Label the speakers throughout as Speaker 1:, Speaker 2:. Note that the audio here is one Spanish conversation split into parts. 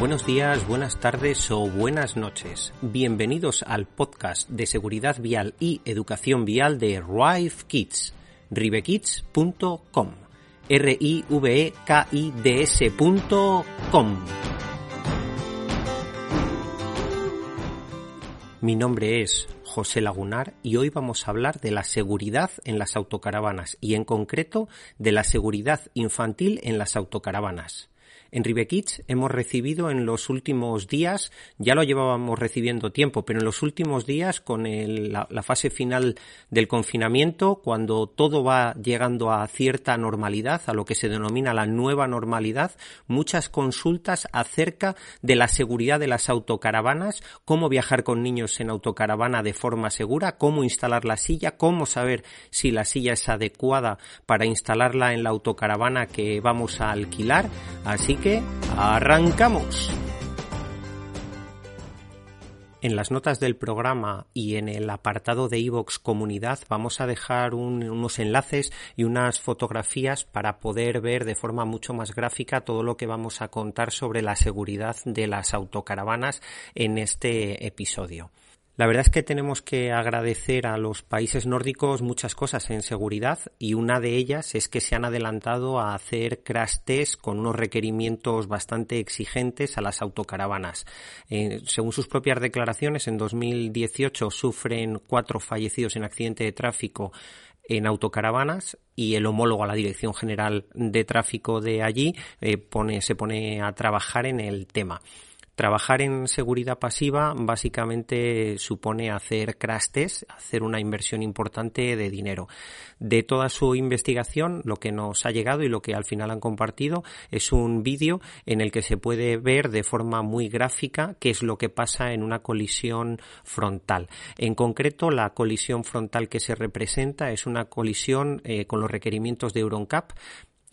Speaker 1: Buenos días, buenas tardes o buenas noches. Bienvenidos al podcast de seguridad vial y educación vial de Rive Kids, rivekids.com. r i v e k i d s.com. Mi nombre es José Lagunar y hoy vamos a hablar de la seguridad en las autocaravanas y en concreto de la seguridad infantil en las autocaravanas. En Ribekids hemos recibido en los últimos días, ya lo llevábamos recibiendo tiempo, pero en los últimos días con la, la, fase final del confinamiento, cuando todo va llegando a cierta normalidad, a lo que se denomina la nueva normalidad, muchas consultas acerca de la seguridad de las autocaravanas, cómo viajar con niños en autocaravana de forma segura, cómo instalar la silla, cómo saber si la silla es adecuada para instalarla en la autocaravana que vamos a alquilar. Así que arrancamos. En las notas del programa y en el apartado de iVox Comunidad vamos a dejar un, unos enlaces y unas fotografías para poder ver de forma mucho más gráfica todo lo que vamos a contar sobre la seguridad de las autocaravanas en este episodio. La verdad es que tenemos que agradecer a los países nórdicos muchas cosas en seguridad y una de ellas es que se han adelantado a hacer crash test con unos requerimientos bastante exigentes a las autocaravanas. Eh, según sus propias declaraciones, en 2018 sufren cuatro fallecidos en accidente de tráfico en autocaravanas y el homólogo a la Dirección General de Tráfico de allí eh, pone, se pone a trabajar en el tema. Trabajar en seguridad pasiva básicamente supone hacer crash test, hacer una inversión importante de dinero. De toda su investigación, lo que nos ha llegado y lo que al final han compartido es un vídeo en el que se puede ver de forma muy gráfica qué es lo que pasa en una colisión frontal. En concreto, la colisión frontal que se representa es una colisión eh, con los requerimientos de EuronCap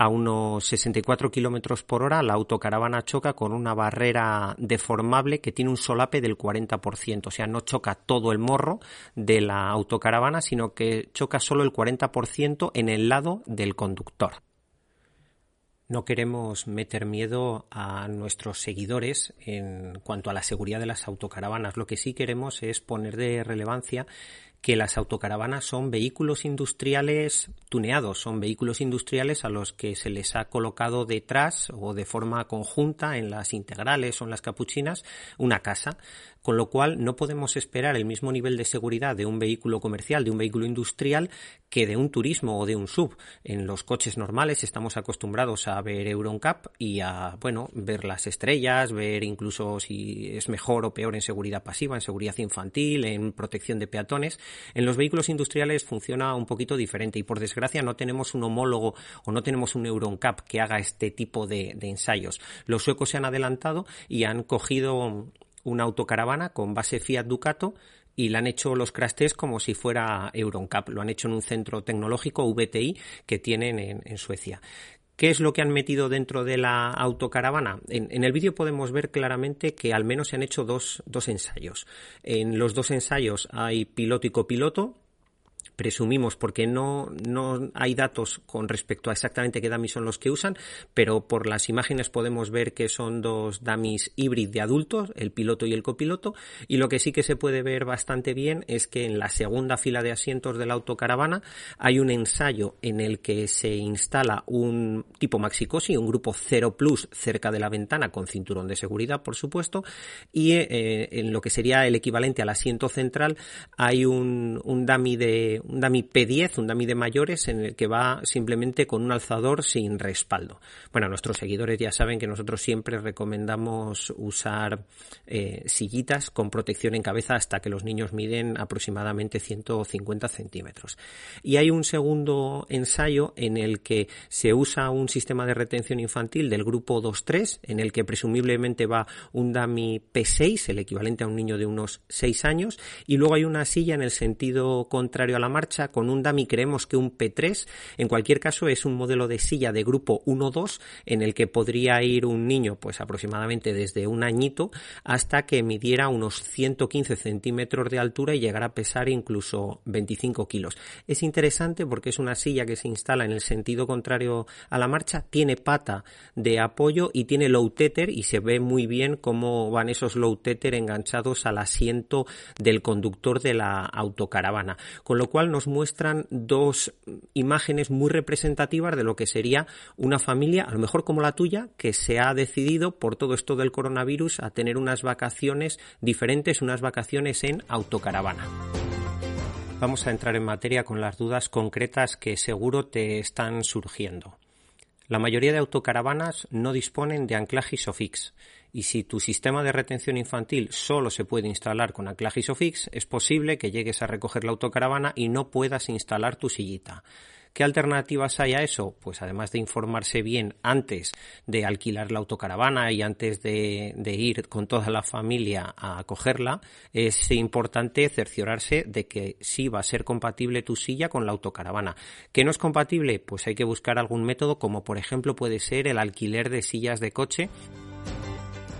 Speaker 1: a unos 64 kilómetros por hora, la autocaravana choca con una barrera deformable que tiene un solape del 40%. O sea, no choca todo el morro de la autocaravana, sino que choca solo el 40% en el lado del conductor. No queremos meter miedo a nuestros seguidores en cuanto a la seguridad de las autocaravanas. Lo que sí queremos es poner de relevancia que las autocaravanas son vehículos industriales tuneados, son vehículos industriales a los que se les ha colocado detrás o de forma conjunta en las integrales o en las capuchinas una casa, con lo cual no podemos esperar el mismo nivel de seguridad de un vehículo comercial, de un vehículo industrial, que de un turismo o de un sub. En los coches normales estamos acostumbrados a ver EuronCap y a, bueno, ver las estrellas, ver incluso si es mejor o peor en seguridad pasiva, en seguridad infantil, en protección de peatones. En los vehículos industriales funciona un poquito diferente y por desgracia no tenemos un homólogo o no tenemos un EuronCap que haga este tipo de, ensayos. Los suecos se han adelantado y han cogido una autocaravana con base Fiat Ducato y la han hecho los crash como si fuera EuronCap. Lo han hecho en un centro tecnológico VTI que tienen en, en Suecia. ¿Qué es lo que han metido dentro de la autocaravana? En, en el vídeo podemos ver claramente que al menos se han hecho dos, dos ensayos. En los dos ensayos hay piloto y copiloto, presumimos, porque no, no hay datos con respecto a exactamente qué dummies son los que usan, pero por las imágenes podemos ver que son dos dummies híbridos de adultos, el piloto y el copiloto, y lo que sí que se puede ver bastante bien es que en la segunda fila de asientos de la autocaravana hay un ensayo en el que se instala un tipo Maxicosi, un grupo 0 Plus cerca de la ventana con cinturón de seguridad, por supuesto, y eh, en lo que sería el equivalente al asiento central hay un, un dummy de un dummy P10, un dummy de mayores en el que va simplemente con un alzador sin respaldo. Bueno, nuestros seguidores ya saben que nosotros siempre recomendamos usar eh, sillitas con protección en cabeza hasta que los niños miden aproximadamente 150 centímetros. Y hay un segundo ensayo en el que se usa un sistema de retención infantil del grupo 2-3, en el que presumiblemente va un dummy P6, el equivalente a un niño de unos 6 años, y luego hay una silla en el sentido contrario la marcha. Con un dummy creemos que un P3. En cualquier caso es un modelo de silla de grupo 1-2 en el que podría ir un niño pues aproximadamente desde un añito hasta que midiera unos 115 centímetros de altura y llegara a pesar incluso 25 kilos. Es interesante porque es una silla que se instala en el sentido contrario a la marcha, tiene pata de apoyo y tiene low tether y se ve muy bien cómo van esos low tether enganchados al asiento del conductor de la autocaravana. Con lo cual nos muestran dos imágenes muy representativas de lo que sería una familia, a lo mejor como la tuya, que se ha decidido por todo esto del coronavirus a tener unas vacaciones diferentes, unas vacaciones en autocaravana. Vamos a entrar en materia con las dudas concretas que seguro te están surgiendo. La mayoría de autocaravanas no disponen de anclaje ISOFIX y si tu sistema de retención infantil solo se puede instalar con anclaje ISOFIX, es posible que llegues a recoger la autocaravana y no puedas instalar tu sillita. ¿Qué alternativas hay a eso? Pues además de informarse bien antes de alquilar la autocaravana y antes de, ir con toda la familia a cogerla, es importante cerciorarse de que sí va a ser compatible tu silla con la autocaravana. ¿Qué no es compatible? Pues hay que buscar algún método como por ejemplo puede ser el alquiler de sillas de coche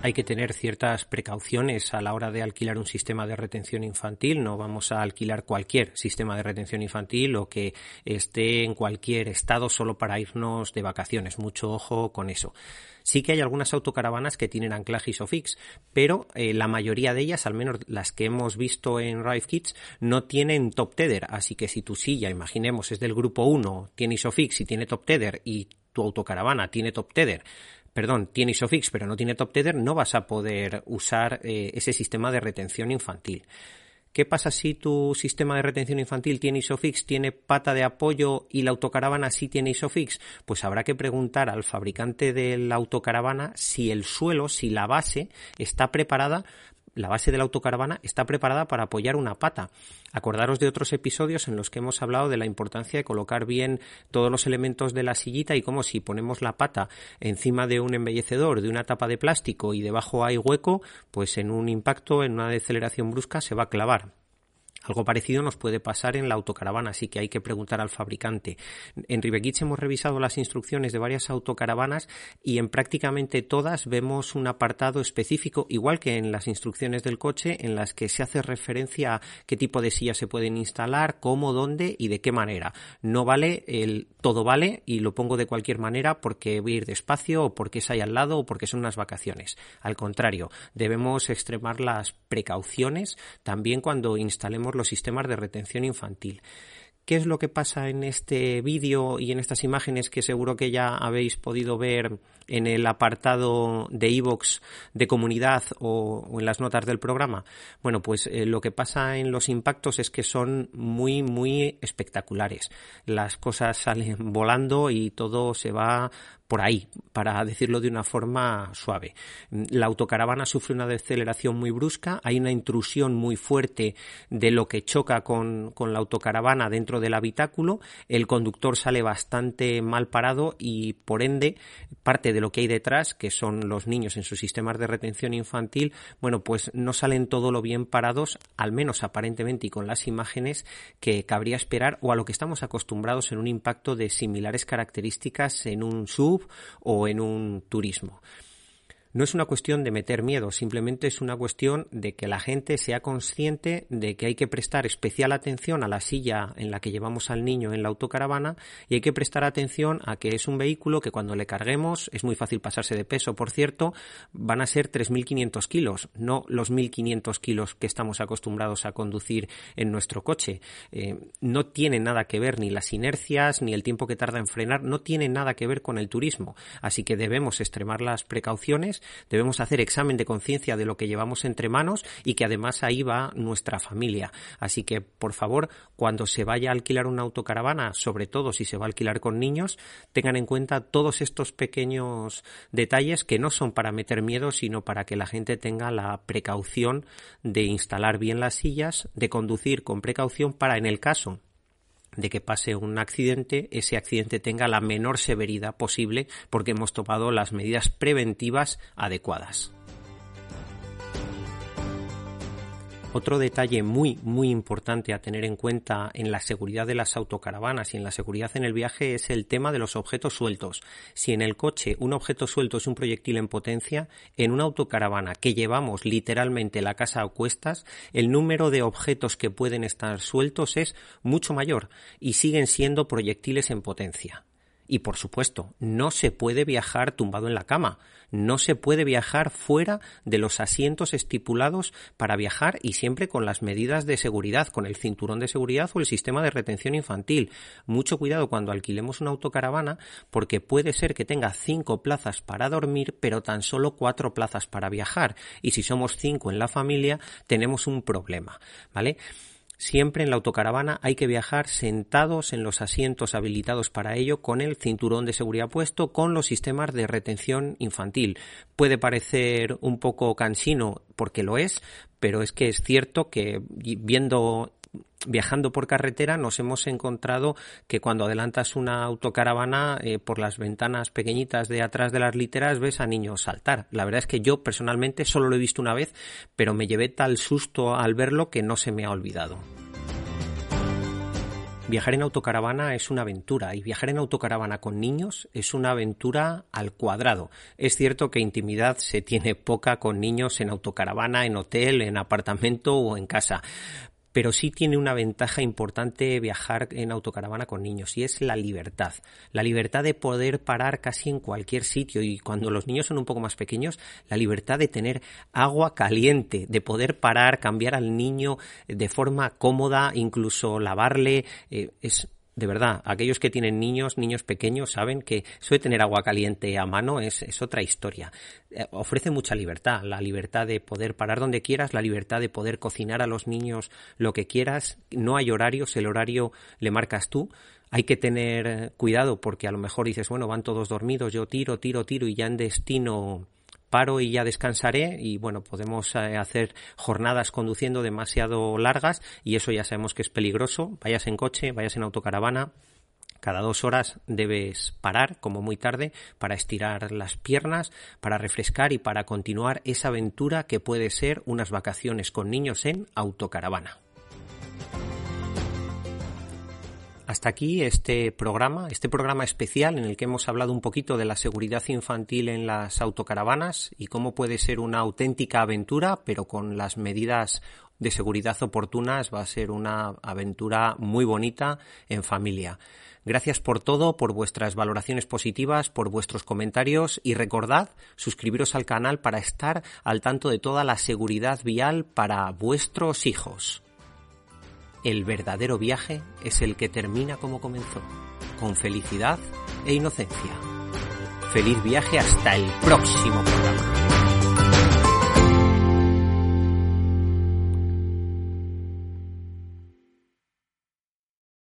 Speaker 1: hay que tener ciertas precauciones a la hora de alquilar un sistema de retención infantil. No vamos a alquilar cualquier sistema de retención infantil o que esté en cualquier estado solo para irnos de vacaciones. Mucho ojo con eso. Sí que hay algunas autocaravanas que tienen anclaje ISOFIX, pero eh, la mayoría de ellas, al menos las que hemos visto en Rive Kits, no tienen top tether. Así que si tu silla, imaginemos, es del grupo 1, tiene ISOFIX y tiene top tether y tu autocaravana tiene top tether, perdón, tiene ISOFIX pero no tiene top tether, no vas a poder usar eh, ese sistema de retención infantil. ¿Qué pasa si tu sistema de retención infantil tiene ISOFIX, tiene pata de apoyo y la autocaravana sí tiene ISOFIX? Pues habrá que preguntar al fabricante de la autocaravana si el suelo, si la base está preparada la base de la autocaravana está preparada para apoyar una pata. Acordaros de otros episodios en los que hemos hablado de la importancia de colocar bien todos los elementos de la sillita y cómo si ponemos la pata encima de un embellecedor, de una tapa de plástico y debajo hay hueco, pues en un impacto, en una deceleración brusca se va a clavar. Algo parecido nos puede pasar en la autocaravana, así que hay que preguntar al fabricante. En Rivekits hemos revisado las instrucciones de varias autocaravanas y en prácticamente todas vemos un apartado específico, igual que en las instrucciones del coche, en las que se hace referencia a qué tipo de sillas se pueden instalar, cómo, dónde y de qué manera. No vale el todo vale y lo pongo de cualquier manera porque voy a ir despacio o porque es ahí al lado o porque son unas vacaciones. Al contrario, debemos extremar las precauciones también cuando instalemos los sistemas de retención infantil. ¿Qué es lo que pasa en este vídeo y en estas imágenes que seguro que ya habéis podido ver en el apartado de iVoox de comunidad o, en las notas del programa? Bueno, pues eh, lo que pasa en los impactos es que son muy, muy espectaculares. Las cosas salen volando y todo se va por ahí, para decirlo de una forma suave. La autocaravana sufre una deceleración muy brusca, hay una intrusión muy fuerte de lo que choca con, con, la autocaravana dentro del habitáculo, el conductor sale bastante mal parado y por ende parte de lo que hay detrás, que son los niños en sus sistemas de retención infantil, bueno, pues no salen todo lo bien parados, al menos aparentemente y con las imágenes que cabría esperar o a lo que estamos acostumbrados en un impacto de similares características en un sub o en un turismo. No es una cuestión de meter miedo, simplemente es una cuestión de que la gente sea consciente de que hay que prestar especial atención a la silla en la que llevamos al niño en la autocaravana y hay que prestar atención a que es un vehículo que cuando le carguemos es muy fácil pasarse de peso. Por cierto, van a ser 3.500 kilos, no los 1.500 kilos que estamos acostumbrados a conducir en nuestro coche. Eh, no tiene nada que ver ni las inercias ni el tiempo que tarda en frenar, no tiene nada que ver con el turismo. Así que debemos extremar las precauciones debemos hacer examen de conciencia de lo que llevamos entre manos y que además ahí va nuestra familia. Así que, por favor, cuando se vaya a alquilar una autocaravana, sobre todo si se va a alquilar con niños, tengan en cuenta todos estos pequeños detalles que no son para meter miedo, sino para que la gente tenga la precaución de instalar bien las sillas, de conducir con precaución para en el caso de que pase un accidente, ese accidente tenga la menor severidad posible porque hemos tomado las medidas preventivas adecuadas. Otro detalle muy, muy importante a tener en cuenta en la seguridad de las autocaravanas y en la seguridad en el viaje es el tema de los objetos sueltos. Si en el coche un objeto suelto es un proyectil en potencia, en una autocaravana que llevamos literalmente la casa a cuestas, el número de objetos que pueden estar sueltos es mucho mayor y siguen siendo proyectiles en potencia. Y por supuesto, no se puede viajar tumbado en la cama, no se puede viajar fuera de los asientos estipulados para viajar y siempre con las medidas de seguridad, con el cinturón de seguridad o el sistema de retención infantil. Mucho cuidado cuando alquilemos una autocaravana porque puede ser que tenga cinco plazas para dormir pero tan solo cuatro plazas para viajar y si somos cinco en la familia tenemos un problema, ¿vale? Siempre en la autocaravana hay que viajar sentados en los asientos habilitados para ello con el cinturón de seguridad puesto con los sistemas de retención infantil. Puede parecer un poco cansino porque lo es, pero es que es cierto que viendo viajando por carretera nos hemos encontrado que cuando adelantas una autocaravana eh, por las ventanas pequeñitas de atrás de las literas ves a niños saltar. La verdad es que yo personalmente solo lo he visto una vez, pero me llevé tal susto al verlo que no se me ha olvidado. Viajar en autocaravana es una aventura y viajar en autocaravana con niños es una aventura al cuadrado. Es cierto que intimidad se tiene poca con niños en autocaravana, en hotel, en apartamento o en casa, pero sí tiene una ventaja importante viajar en autocaravana con niños y es la libertad. La libertad de poder parar casi en cualquier sitio y cuando los niños son un poco más pequeños, la libertad de tener agua caliente, de poder parar, cambiar al niño de forma cómoda, incluso lavarle, eh, es de verdad, aquellos que tienen niños, niños pequeños, saben que suele tener agua caliente a mano es, es otra historia. Eh, ofrece mucha libertad, la libertad de poder parar donde quieras, la libertad de poder cocinar a los niños lo que quieras. No hay horarios, el horario le marcas tú. Hay que tener cuidado porque a lo mejor dices, bueno, van todos dormidos, yo tiro, tiro, tiro y ya en destino paro y ya descansaré y bueno, podemos eh, hacer jornadas conduciendo demasiado largas y eso ya sabemos que es peligroso, vayas en coche, vayas en autocaravana, cada dos horas debes parar, como muy tarde, para estirar las piernas, para refrescar y para continuar esa aventura que puede ser unas vacaciones con niños en autocaravana. Hasta aquí este programa, este programa especial en el que hemos hablado un poquito de la seguridad infantil en las autocaravanas y cómo puede ser una auténtica aventura, pero con las medidas de seguridad oportunas va a ser una aventura muy bonita en familia. Gracias por todo, por vuestras valoraciones positivas, por vuestros comentarios y recordad suscribiros al canal para estar al tanto de toda la seguridad vial para vuestros hijos. El verdadero viaje es el que termina como comenzó, con felicidad e inocencia. Feliz viaje hasta el próximo programa.